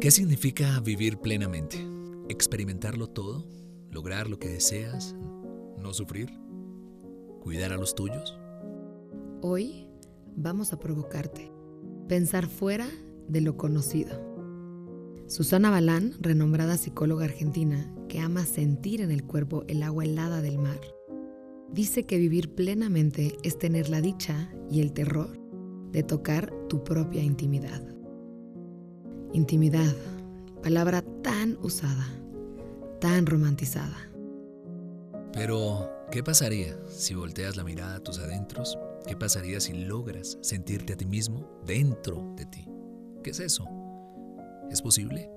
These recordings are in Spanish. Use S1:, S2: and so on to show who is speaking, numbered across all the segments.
S1: ¿Qué significa vivir plenamente? ¿Experimentarlo todo? ¿Lograr lo que deseas? ¿No sufrir? ¿Cuidar a los tuyos?
S2: Hoy vamos a provocarte. Pensar fuera de lo conocido. Susana Balán, renombrada psicóloga argentina que ama sentir en el cuerpo el agua helada del mar, dice que vivir plenamente es tener la dicha y el terror de tocar tu propia intimidad. Intimidad, palabra tan usada, tan romantizada.
S1: Pero, ¿qué pasaría si volteas la mirada a tus adentros? ¿Qué pasaría si logras sentirte a ti mismo dentro de ti? ¿Qué es eso? ¿Es posible?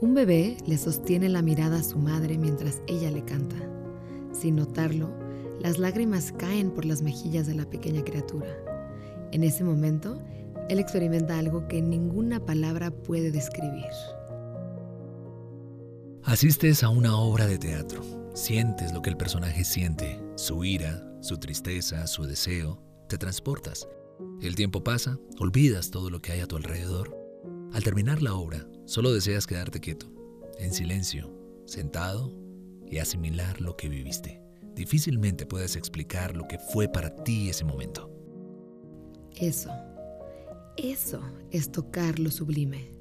S2: Un bebé le sostiene la mirada a su madre mientras ella le canta. Sin notarlo, las lágrimas caen por las mejillas de la pequeña criatura. En ese momento, él experimenta algo que ninguna palabra puede describir.
S1: Asistes a una obra de teatro, sientes lo que el personaje siente, su ira, su tristeza, su deseo, te transportas. El tiempo pasa, olvidas todo lo que hay a tu alrededor. Al terminar la obra, solo deseas quedarte quieto, en silencio, sentado y asimilar lo que viviste. Difícilmente puedes explicar lo que fue para ti ese momento.
S2: Eso eso es tocar lo sublime,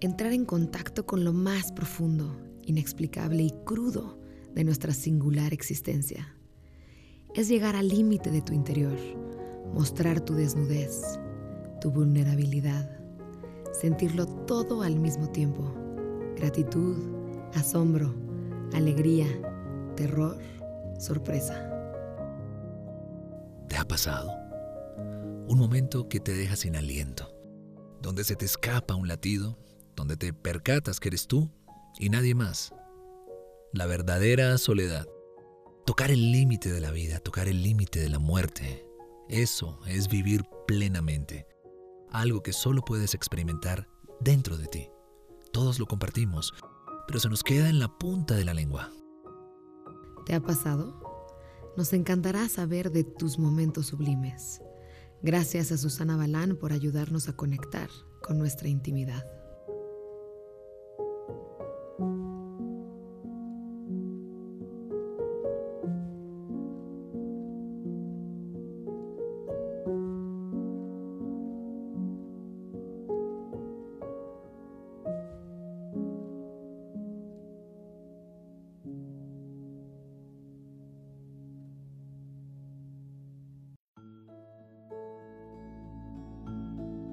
S2: entrar en contacto con lo más profundo, inexplicable y crudo de nuestra singular existencia. Es llegar al límite de tu interior, mostrar tu desnudez, tu vulnerabilidad, sentirlo todo al mismo tiempo. Gratitud, asombro, alegría, terror, sorpresa.
S1: ¿Te ha pasado? Un momento que te deja sin aliento, donde se te escapa un latido, donde te percatas que eres tú y nadie más. La verdadera soledad. Tocar el límite de la vida, tocar el límite de la muerte. Eso es vivir plenamente. Algo que solo puedes experimentar dentro de ti. Todos lo compartimos, pero se nos queda en la punta de la lengua.
S2: ¿Te ha pasado? Nos encantará saber de tus momentos sublimes. Gracias a Susana Balán por ayudarnos a conectar con nuestra intimidad.